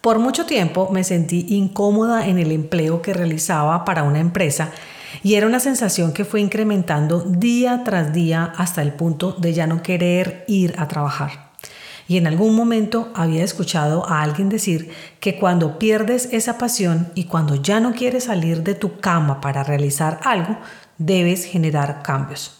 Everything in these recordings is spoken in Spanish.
Por mucho tiempo me sentí incómoda en el empleo que realizaba para una empresa y era una sensación que fue incrementando día tras día hasta el punto de ya no querer ir a trabajar. Y en algún momento había escuchado a alguien decir que cuando pierdes esa pasión y cuando ya no quieres salir de tu cama para realizar algo, debes generar cambios.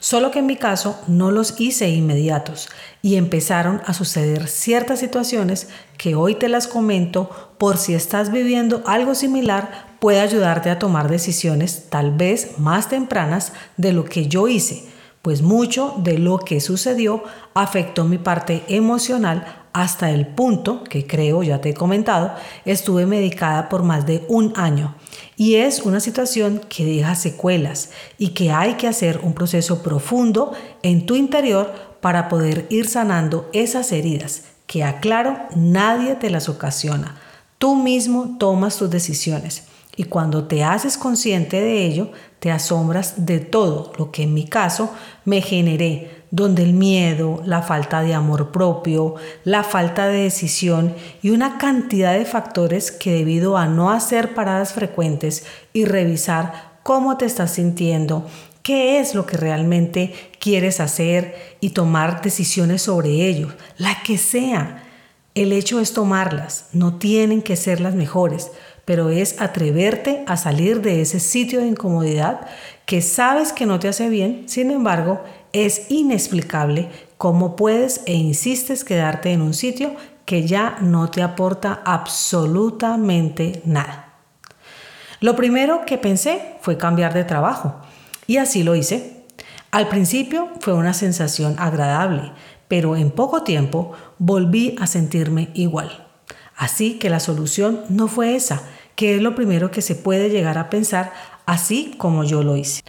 Solo que en mi caso no los hice inmediatos y empezaron a suceder ciertas situaciones que hoy te las comento por si estás viviendo algo similar puede ayudarte a tomar decisiones tal vez más tempranas de lo que yo hice, pues mucho de lo que sucedió afectó mi parte emocional hasta el punto que creo, ya te he comentado, estuve medicada por más de un año y es una situación que deja secuelas y que hay que hacer un proceso profundo en tu interior para poder ir sanando esas heridas que, aclaro, nadie te las ocasiona. Tú mismo tomas tus decisiones y cuando te haces consciente de ello, te asombras de todo lo que en mi caso me generé donde el miedo, la falta de amor propio, la falta de decisión y una cantidad de factores que debido a no hacer paradas frecuentes y revisar cómo te estás sintiendo, qué es lo que realmente quieres hacer y tomar decisiones sobre ello, la que sea. El hecho es tomarlas, no tienen que ser las mejores, pero es atreverte a salir de ese sitio de incomodidad que sabes que no te hace bien, sin embargo, es inexplicable cómo puedes e insistes quedarte en un sitio que ya no te aporta absolutamente nada. Lo primero que pensé fue cambiar de trabajo y así lo hice. Al principio fue una sensación agradable, pero en poco tiempo volví a sentirme igual. Así que la solución no fue esa, que es lo primero que se puede llegar a pensar así como yo lo hice.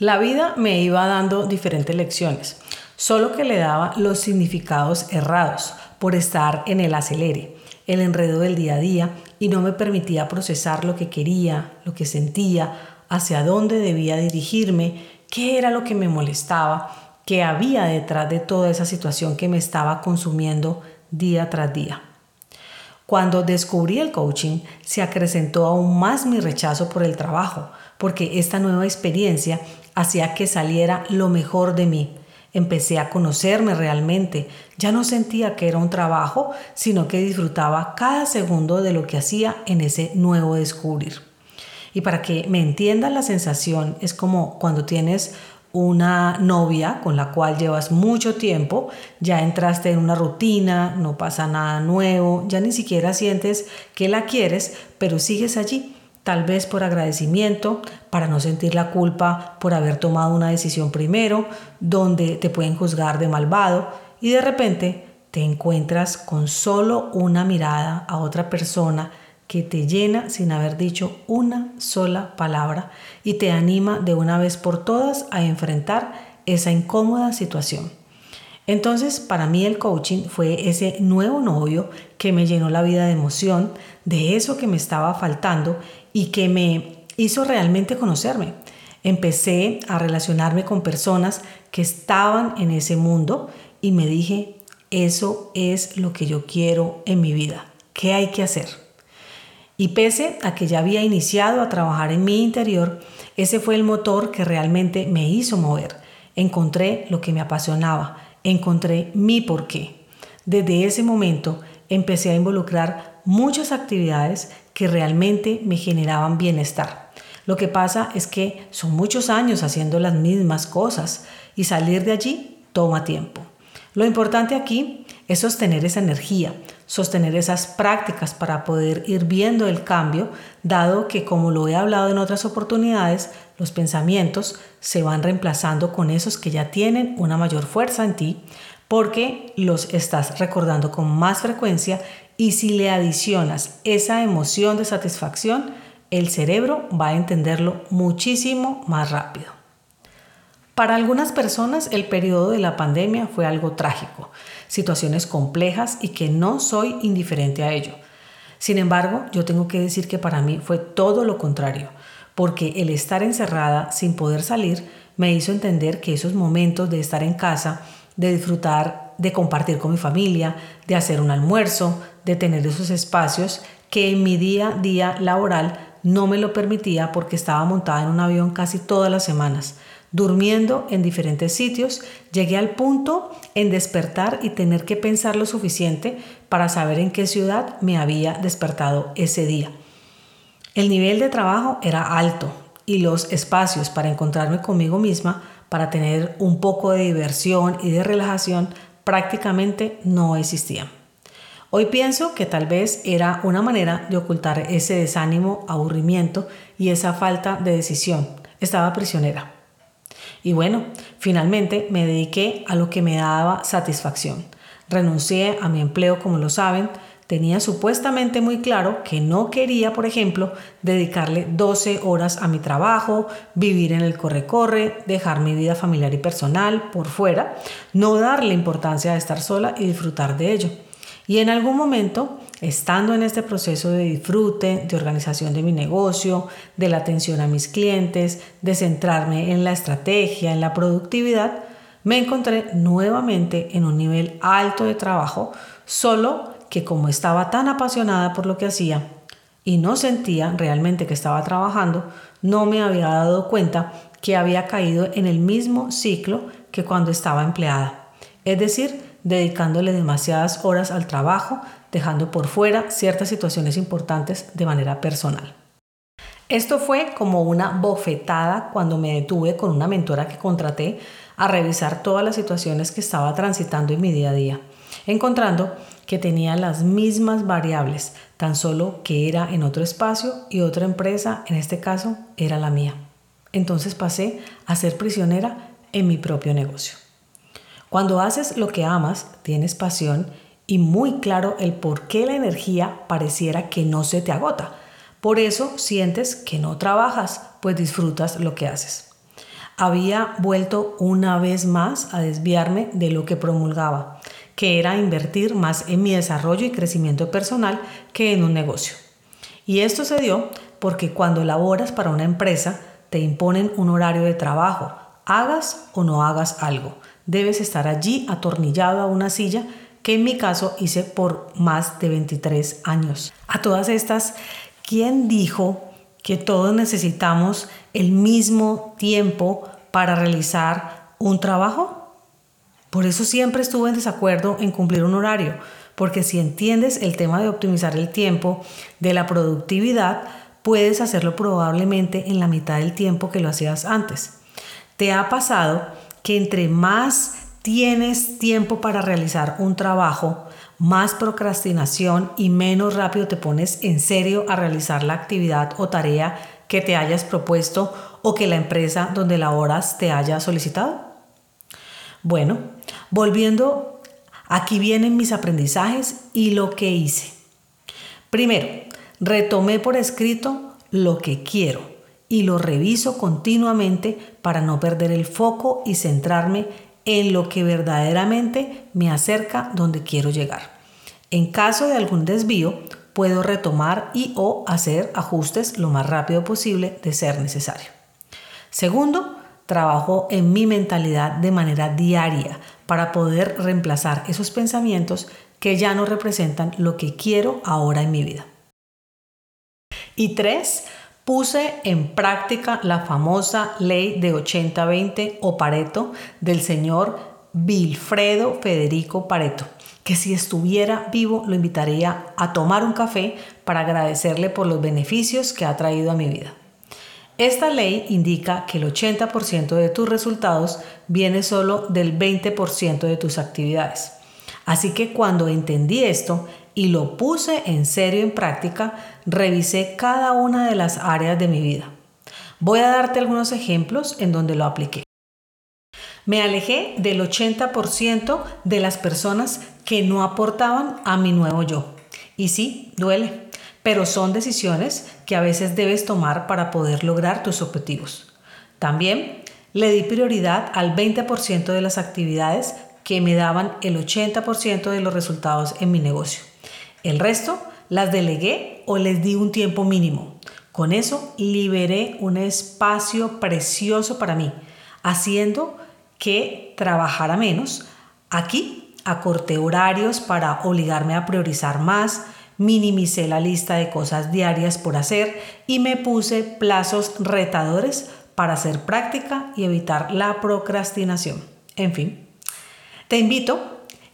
La vida me iba dando diferentes lecciones, solo que le daba los significados errados por estar en el acelere, el enredo del día a día y no me permitía procesar lo que quería, lo que sentía, hacia dónde debía dirigirme, qué era lo que me molestaba, qué había detrás de toda esa situación que me estaba consumiendo día tras día. Cuando descubrí el coaching, se acrecentó aún más mi rechazo por el trabajo, porque esta nueva experiencia hacía que saliera lo mejor de mí. Empecé a conocerme realmente. Ya no sentía que era un trabajo, sino que disfrutaba cada segundo de lo que hacía en ese nuevo descubrir. Y para que me entiendan la sensación, es como cuando tienes una novia con la cual llevas mucho tiempo, ya entraste en una rutina, no pasa nada nuevo, ya ni siquiera sientes que la quieres, pero sigues allí tal vez por agradecimiento, para no sentir la culpa por haber tomado una decisión primero, donde te pueden juzgar de malvado y de repente te encuentras con solo una mirada a otra persona que te llena sin haber dicho una sola palabra y te anima de una vez por todas a enfrentar esa incómoda situación. Entonces, para mí el coaching fue ese nuevo novio que me llenó la vida de emoción, de eso que me estaba faltando y que me hizo realmente conocerme. Empecé a relacionarme con personas que estaban en ese mundo y me dije, eso es lo que yo quiero en mi vida. ¿Qué hay que hacer? Y pese a que ya había iniciado a trabajar en mi interior, ese fue el motor que realmente me hizo mover. Encontré lo que me apasionaba, encontré mi porqué. Desde ese momento empecé a involucrar muchas actividades que realmente me generaban bienestar. Lo que pasa es que son muchos años haciendo las mismas cosas y salir de allí toma tiempo. Lo importante aquí es sostener esa energía, sostener esas prácticas para poder ir viendo el cambio, dado que como lo he hablado en otras oportunidades, los pensamientos se van reemplazando con esos que ya tienen una mayor fuerza en ti porque los estás recordando con más frecuencia y si le adicionas esa emoción de satisfacción, el cerebro va a entenderlo muchísimo más rápido. Para algunas personas el periodo de la pandemia fue algo trágico, situaciones complejas y que no soy indiferente a ello. Sin embargo, yo tengo que decir que para mí fue todo lo contrario, porque el estar encerrada sin poder salir me hizo entender que esos momentos de estar en casa, de disfrutar, de compartir con mi familia, de hacer un almuerzo, de tener esos espacios que en mi día a día laboral no me lo permitía porque estaba montada en un avión casi todas las semanas durmiendo en diferentes sitios, llegué al punto en despertar y tener que pensar lo suficiente para saber en qué ciudad me había despertado ese día. El nivel de trabajo era alto y los espacios para encontrarme conmigo misma, para tener un poco de diversión y de relajación, prácticamente no existían. Hoy pienso que tal vez era una manera de ocultar ese desánimo, aburrimiento y esa falta de decisión. Estaba prisionera. Y bueno, finalmente me dediqué a lo que me daba satisfacción. Renuncié a mi empleo, como lo saben, tenía supuestamente muy claro que no quería, por ejemplo, dedicarle 12 horas a mi trabajo, vivir en el corre-corre, dejar mi vida familiar y personal por fuera, no darle importancia a estar sola y disfrutar de ello. Y en algún momento, estando en este proceso de disfrute, de organización de mi negocio, de la atención a mis clientes, de centrarme en la estrategia, en la productividad, me encontré nuevamente en un nivel alto de trabajo, solo que como estaba tan apasionada por lo que hacía y no sentía realmente que estaba trabajando, no me había dado cuenta que había caído en el mismo ciclo que cuando estaba empleada. Es decir, dedicándole demasiadas horas al trabajo, dejando por fuera ciertas situaciones importantes de manera personal. Esto fue como una bofetada cuando me detuve con una mentora que contraté a revisar todas las situaciones que estaba transitando en mi día a día, encontrando que tenía las mismas variables, tan solo que era en otro espacio y otra empresa, en este caso, era la mía. Entonces pasé a ser prisionera en mi propio negocio. Cuando haces lo que amas, tienes pasión y muy claro el por qué la energía pareciera que no se te agota. Por eso sientes que no trabajas, pues disfrutas lo que haces. Había vuelto una vez más a desviarme de lo que promulgaba, que era invertir más en mi desarrollo y crecimiento personal que en un negocio. Y esto se dio porque cuando laboras para una empresa, te imponen un horario de trabajo, hagas o no hagas algo debes estar allí atornillado a una silla que en mi caso hice por más de 23 años. A todas estas, ¿quién dijo que todos necesitamos el mismo tiempo para realizar un trabajo? Por eso siempre estuve en desacuerdo en cumplir un horario, porque si entiendes el tema de optimizar el tiempo, de la productividad, puedes hacerlo probablemente en la mitad del tiempo que lo hacías antes. ¿Te ha pasado que entre más tienes tiempo para realizar un trabajo, más procrastinación y menos rápido te pones en serio a realizar la actividad o tarea que te hayas propuesto o que la empresa donde laboras te haya solicitado? Bueno, volviendo, aquí vienen mis aprendizajes y lo que hice. Primero, retomé por escrito lo que quiero y lo reviso continuamente para no perder el foco y centrarme en lo que verdaderamente me acerca donde quiero llegar. En caso de algún desvío, puedo retomar y o hacer ajustes lo más rápido posible de ser necesario. Segundo, trabajo en mi mentalidad de manera diaria para poder reemplazar esos pensamientos que ya no representan lo que quiero ahora en mi vida. Y tres, Puse en práctica la famosa ley de 80-20 o Pareto del señor Wilfredo Federico Pareto, que si estuviera vivo lo invitaría a tomar un café para agradecerle por los beneficios que ha traído a mi vida. Esta ley indica que el 80% de tus resultados viene solo del 20% de tus actividades. Así que cuando entendí esto, y lo puse en serio en práctica, revisé cada una de las áreas de mi vida. Voy a darte algunos ejemplos en donde lo apliqué. Me alejé del 80% de las personas que no aportaban a mi nuevo yo. Y sí, duele, pero son decisiones que a veces debes tomar para poder lograr tus objetivos. También le di prioridad al 20% de las actividades que me daban el 80% de los resultados en mi negocio. El resto las delegué o les di un tiempo mínimo. Con eso liberé un espacio precioso para mí, haciendo que trabajara menos. Aquí acorté horarios para obligarme a priorizar más, minimicé la lista de cosas diarias por hacer y me puse plazos retadores para hacer práctica y evitar la procrastinación. En fin, te invito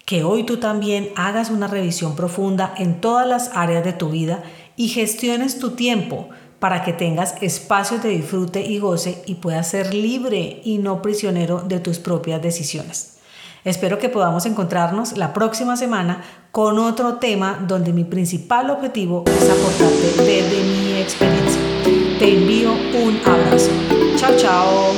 que hoy tú también hagas una revisión profunda en todas las áreas de tu vida y gestiones tu tiempo para que tengas espacios de disfrute y goce y puedas ser libre y no prisionero de tus propias decisiones. Espero que podamos encontrarnos la próxima semana con otro tema donde mi principal objetivo es aportarte desde mi experiencia. Te envío un abrazo. Chao, chao.